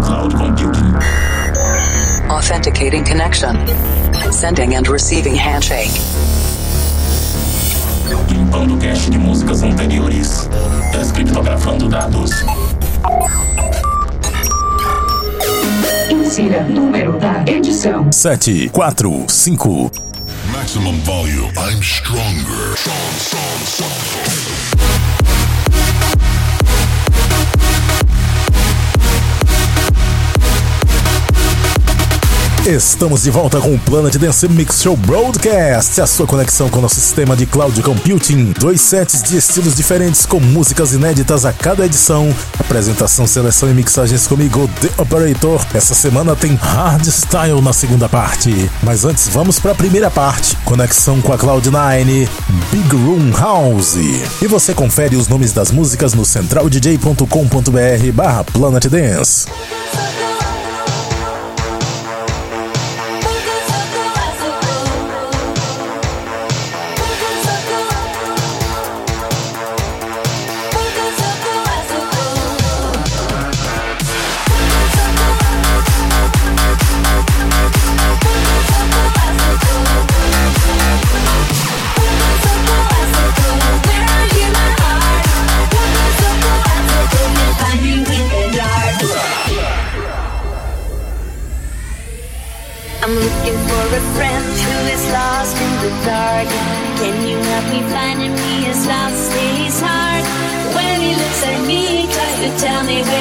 cloud computing. Authenticating connection. Sending and receiving handshake. Limpando cache de músicas anteriores. Descriptografando dados. Insira número da edição. Sete, quatro, cinco. Maximum volume. I'm stronger. Strong, strong, strong. Estamos de volta com o Planet Dance Mix Show Broadcast, a sua conexão com o nosso sistema de cloud computing. Dois sets de estilos diferentes com músicas inéditas a cada edição. Apresentação, seleção e mixagens comigo, The Operator. Essa semana tem Hardstyle na segunda parte. Mas antes, vamos para a primeira parte. Conexão com a Cloud9, Big Room House. E você confere os nomes das músicas no centraldj.com.br barra Planet Dance. Tell me where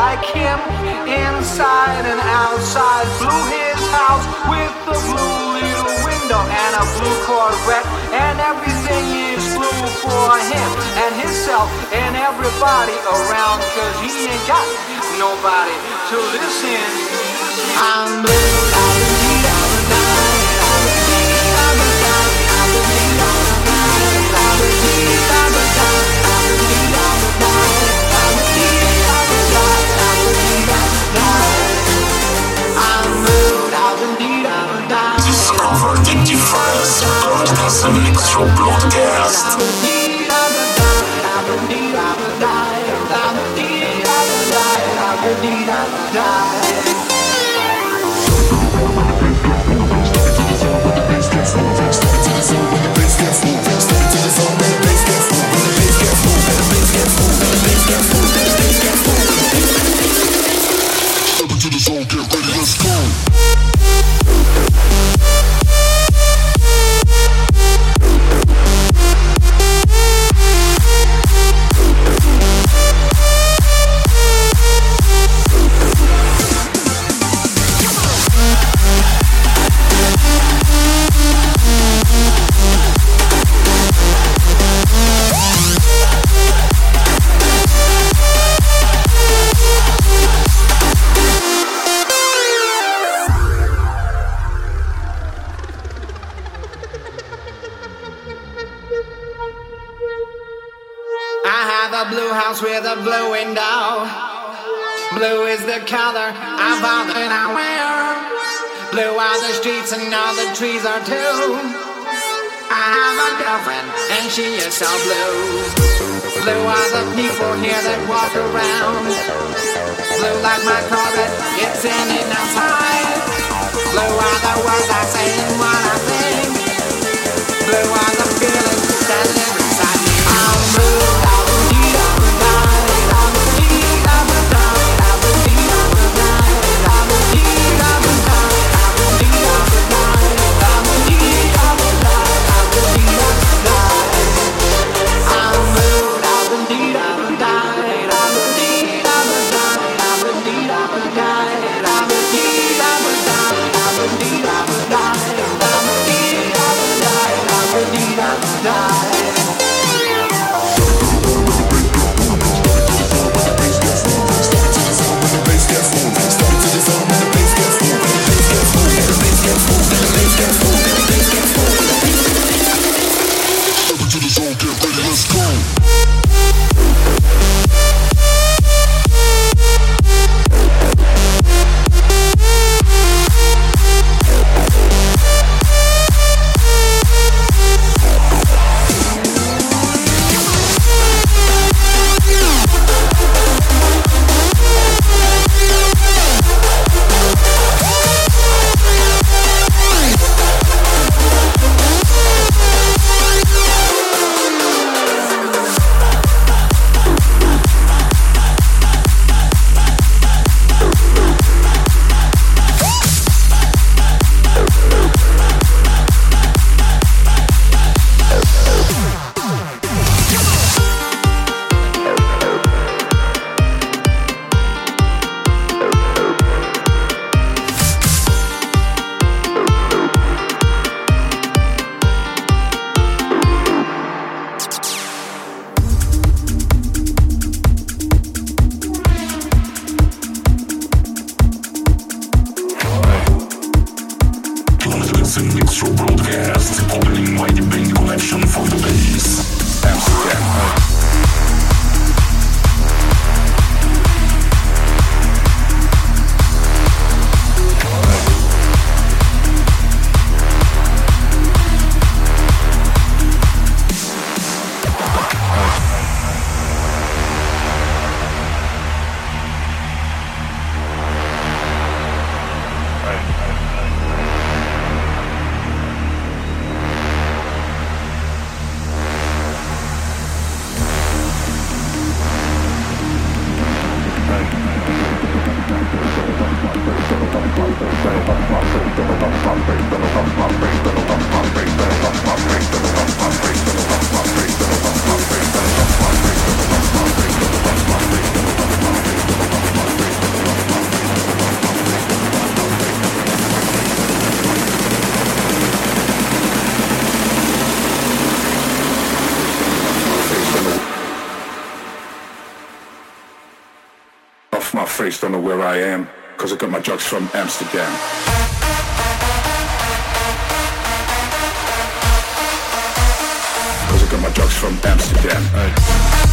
like him, inside and outside. Blew his house with a blue little window and a blue Corvette, and everything is blue for him and himself and everybody around, cause he ain't got nobody to listen. I'm blue. Discover Broadcast and mix show broadcast. Blue window. Blue is the color of all that I wear. Blue are the streets and all the trees are too. I have a girlfriend and she is so blue. Blue are the people here that walk around. Blue like my Corvette, it's in and outside. Blue are the words I say and what I think. Blue are the feelings that know where I am, cause I got my drugs from Amsterdam. Cause I got my drugs from Amsterdam. Amsterdam.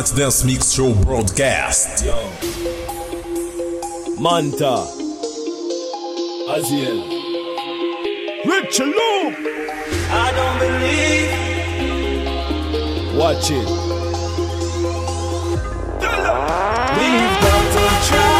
Planet Dance Mix Show Broadcast. Monta. Azael. Rich Loop. I don't believe. Watch it. We've got to try.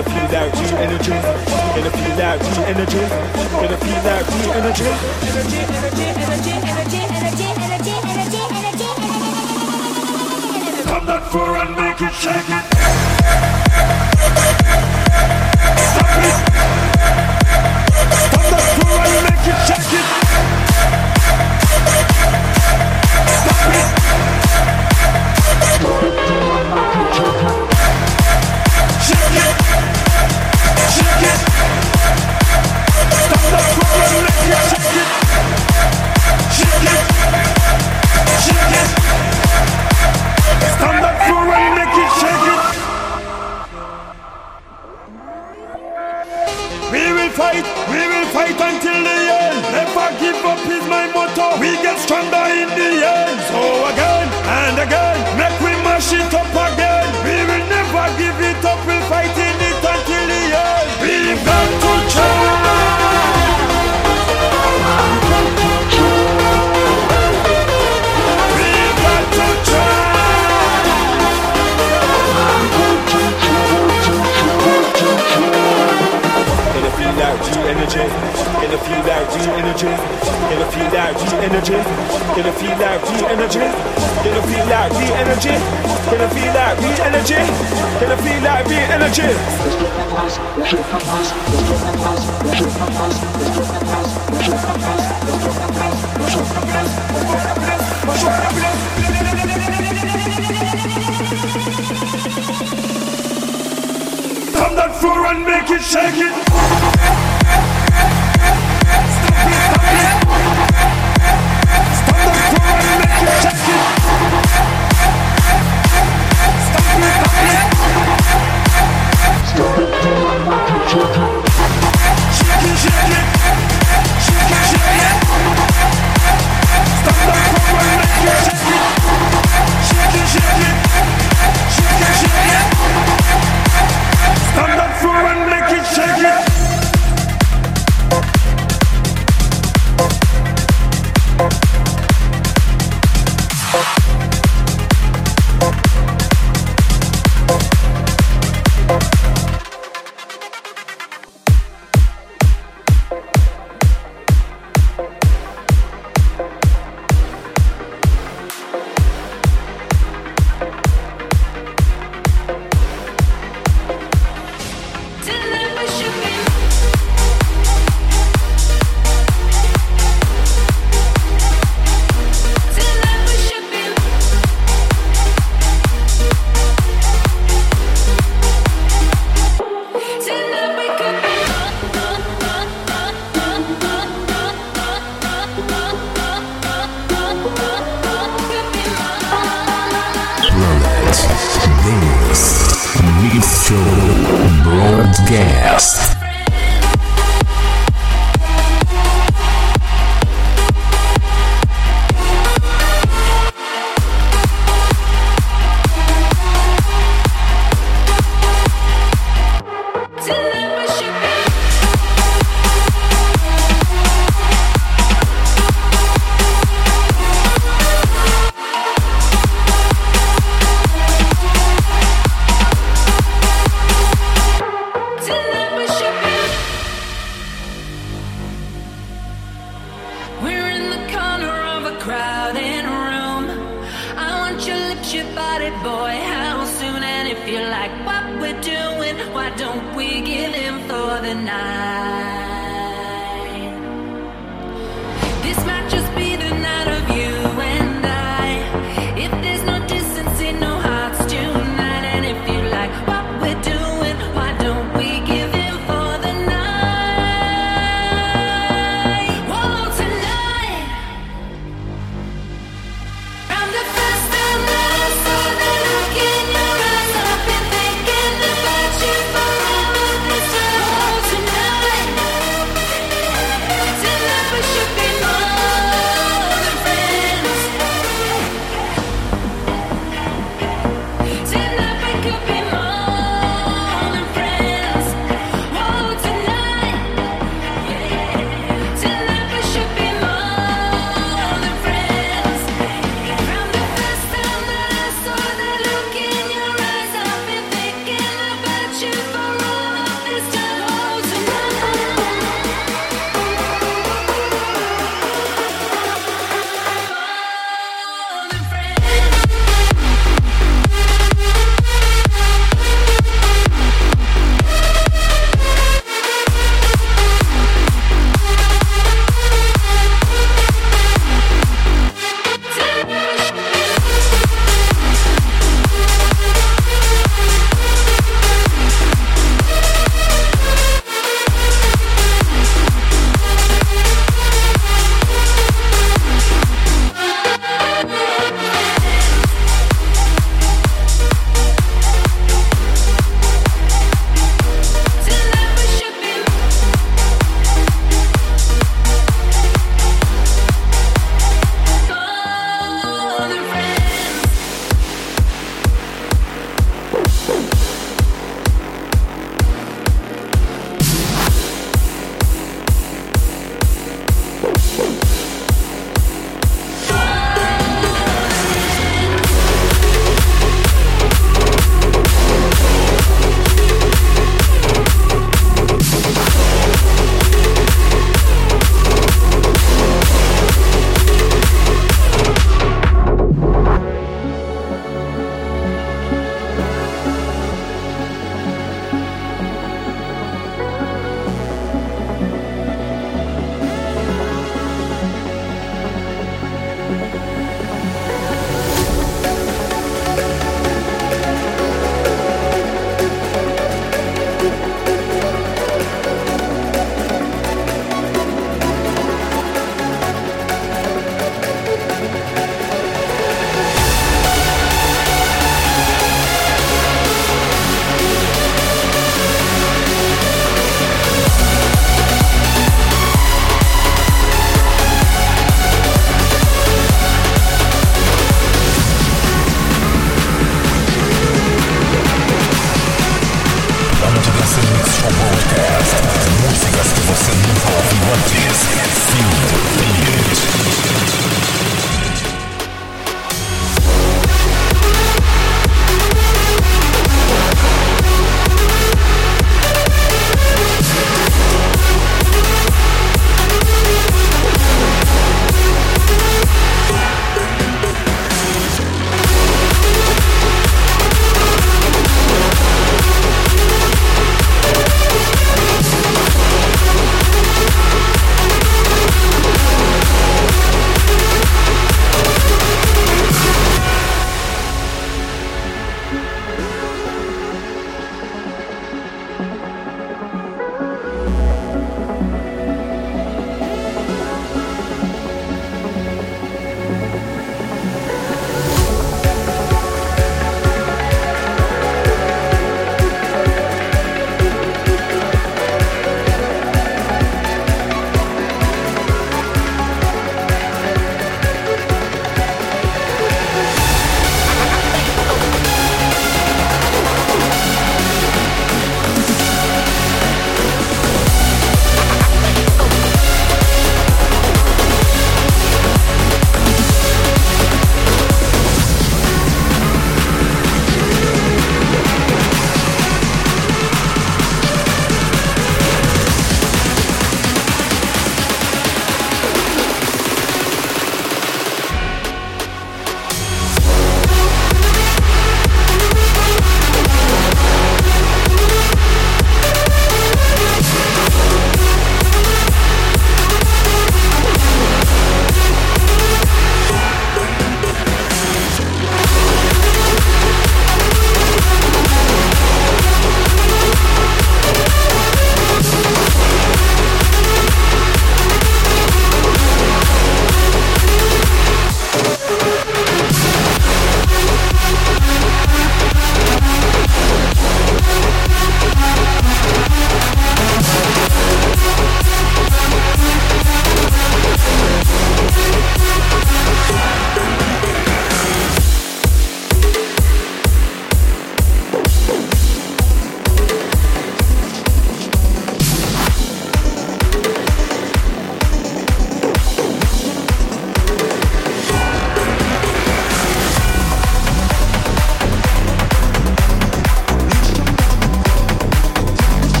I feel that G energy? I feel that G energy? I feel that G energy? Come that for and make it shake it. Stop that floor and make it shake it. Fight, we will fight until the end. Never give up is my motto. We get stronger in the end. So again and again, make we mash it up again. We will never give it up. We'll fight it energy? Can I feel that G energy? Can I feel that G energy? Can I feel that G energy? Can I feel that G energy? Come that floor and make it shake it. Stop it. Stop it, stop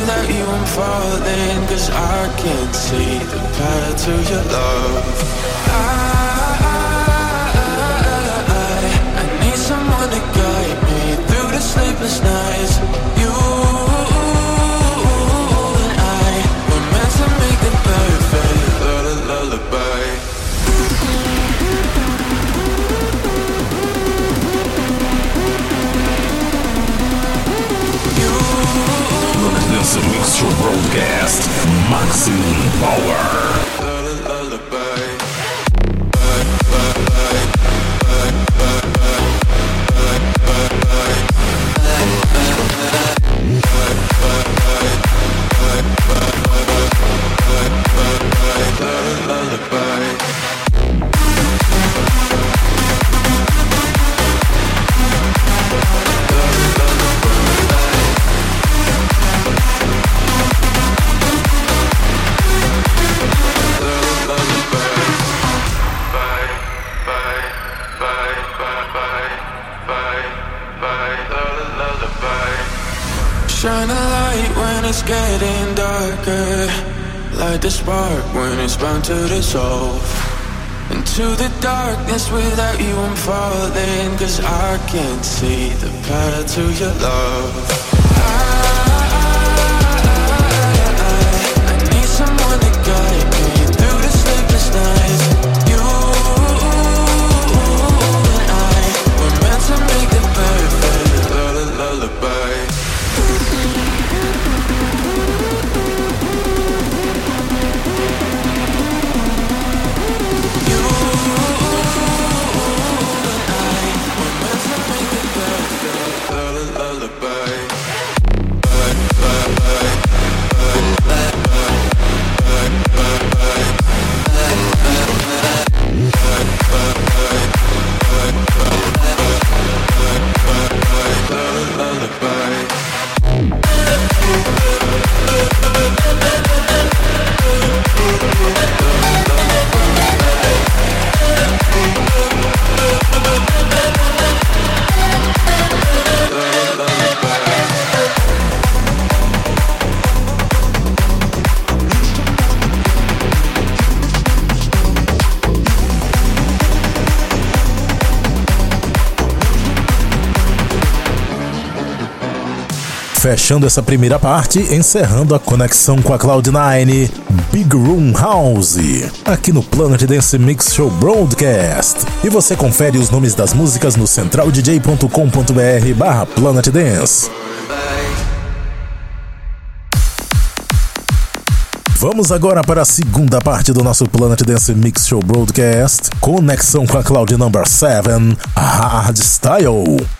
without you I'm falling Cause I can't see the path to your love Into the darkness without you I'm falling. Cause I can't see the path to your love. Fechando essa primeira parte, encerrando a conexão com a Cloud9, Big Room House, aqui no Planet Dance Mix Show Broadcast. E você confere os nomes das músicas no centraldj.com.br barra Planet Dance. Vamos agora para a segunda parte do nosso Planet Dance Mix Show Broadcast, conexão com a Cloud Number 7, Hardstyle. They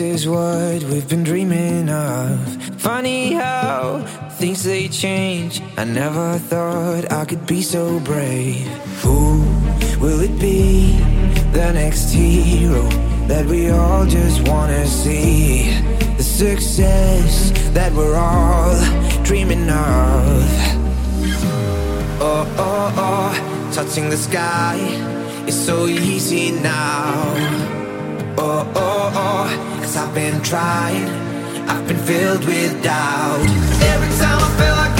Is what we've been dreaming of. Funny how things they change. I never thought I could be so brave. Who will it be? The next hero that we all just wanna see. The success that we're all dreaming of. Oh, oh, oh, touching the sky is so easy now. Oh, oh, oh, I've been trying, I've been filled with doubt. Every time I felt I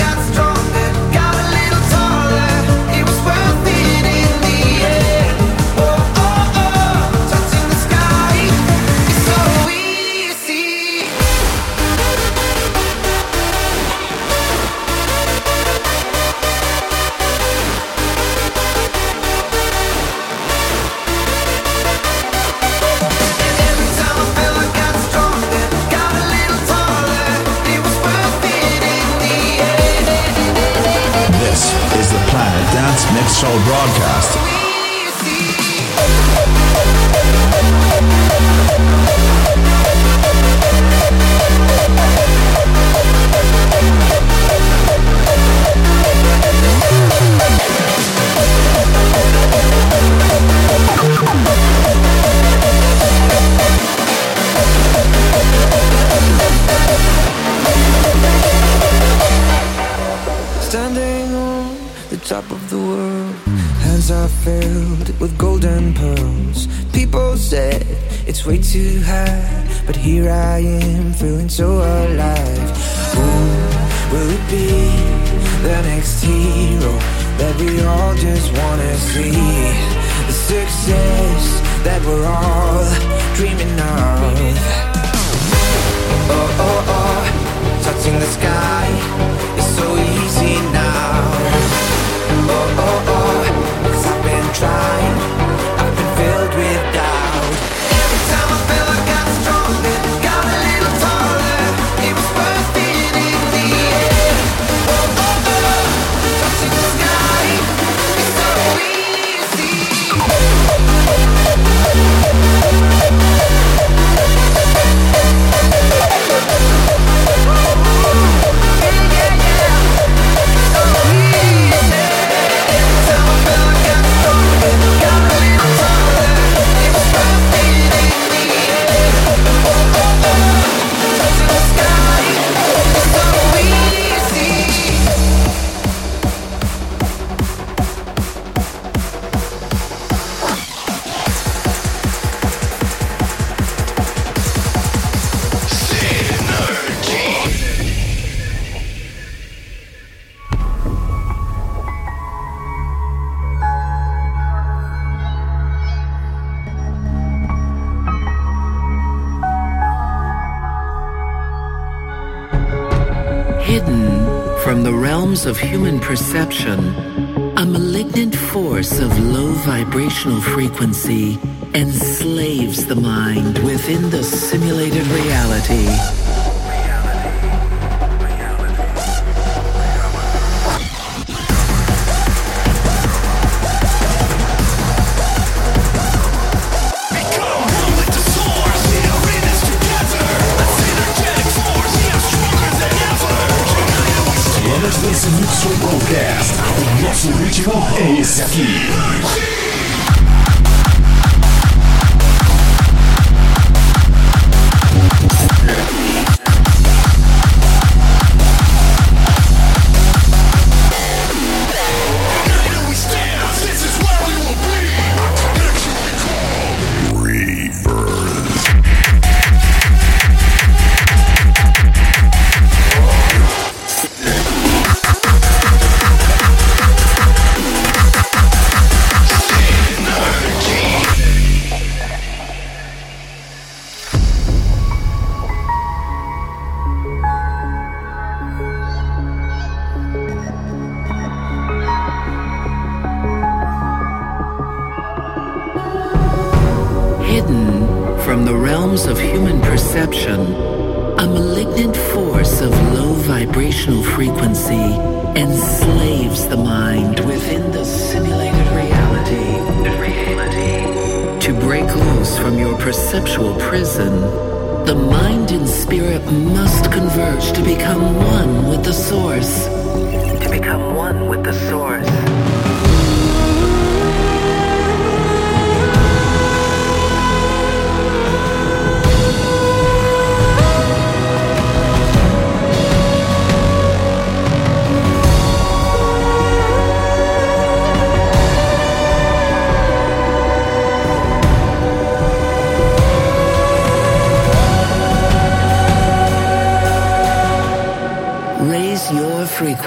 Dance Mix Show broadcast. Standing the top of the world, hands are filled with golden pearls. People said it's way too high, but here I am feeling so alive. Who will it be? The next hero that we all just wanna see. The success that we're all dreaming of. Oh, oh, oh, touching the sky is so easy now. Oh, oh, oh, I've been trying, of human perception, a malignant force of low vibrational frequency enslaves the mind within the simulated reality. Nosso ritmo é esse aqui. from the realms of human perception, a malignant force of low vibrational frequency enslaves the mind within the simulated reality. reality. To break loose from your perceptual prison, the mind and spirit must converge to become one with the source. To become one with the source.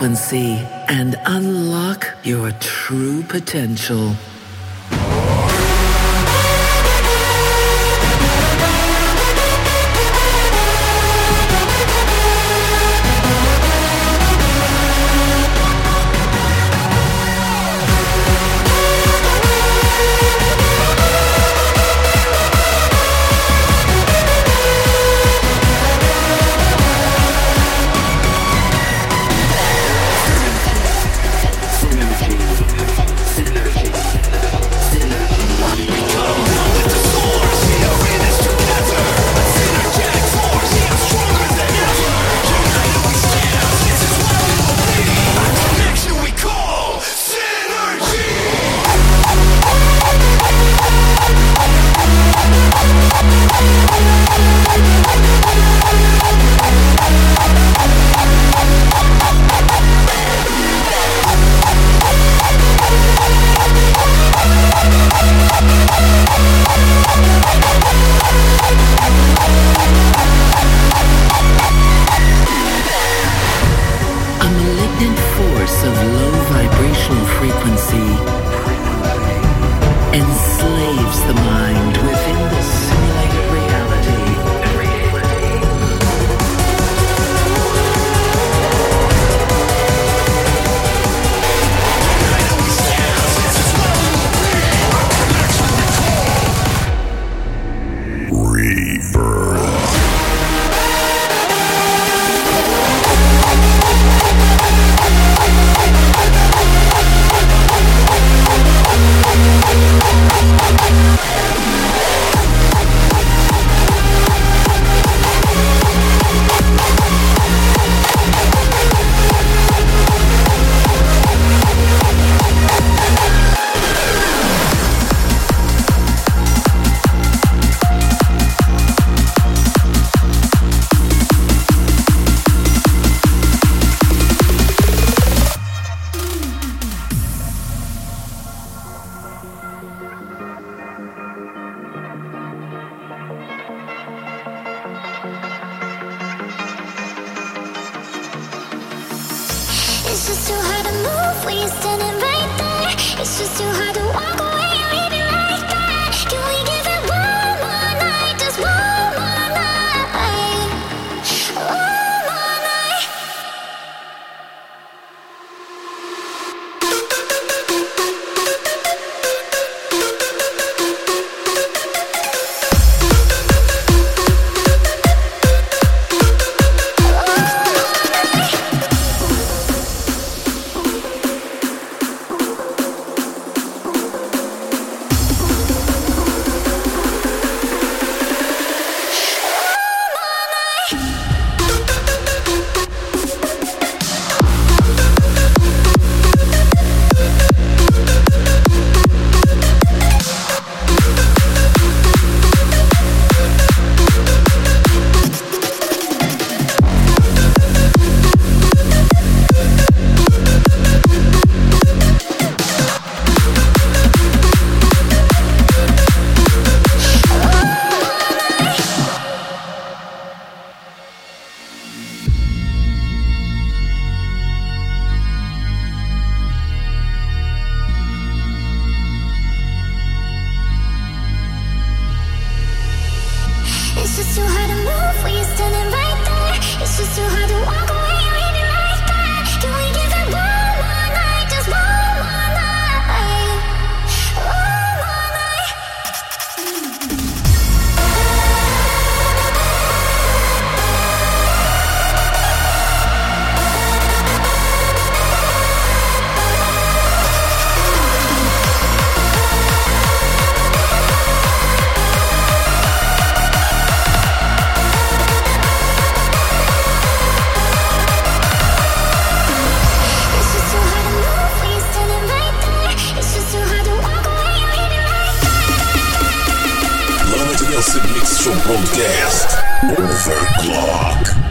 Frequency and unlock your true potential. A Protest, Overclock.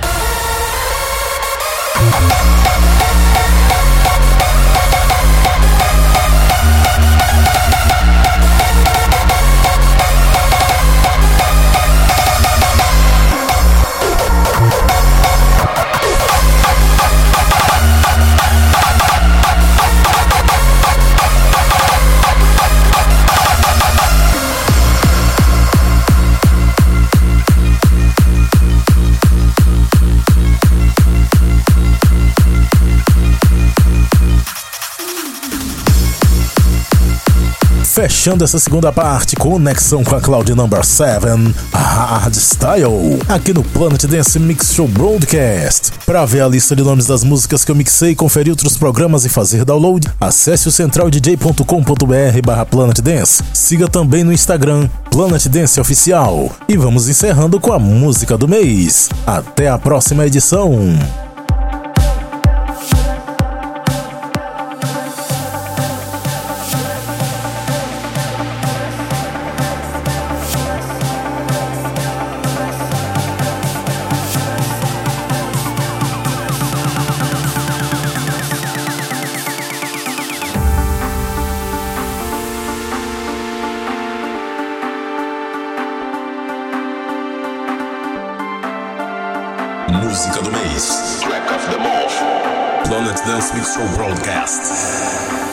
fechando essa segunda parte, conexão com a Cloud Number 7, Hardstyle, aqui no Planet Dance Mix Show Broadcast. Para ver a lista de nomes das músicas que eu mixei, conferir outros programas e fazer download, acesse o centraldj.com.br barra Planet Dance. Siga também no Instagram, Planet Dance Oficial. E vamos encerrando com a música do mês. Até a próxima edição! música do mês. Track of the Morph. Planet Dance Mix Show Broadcast.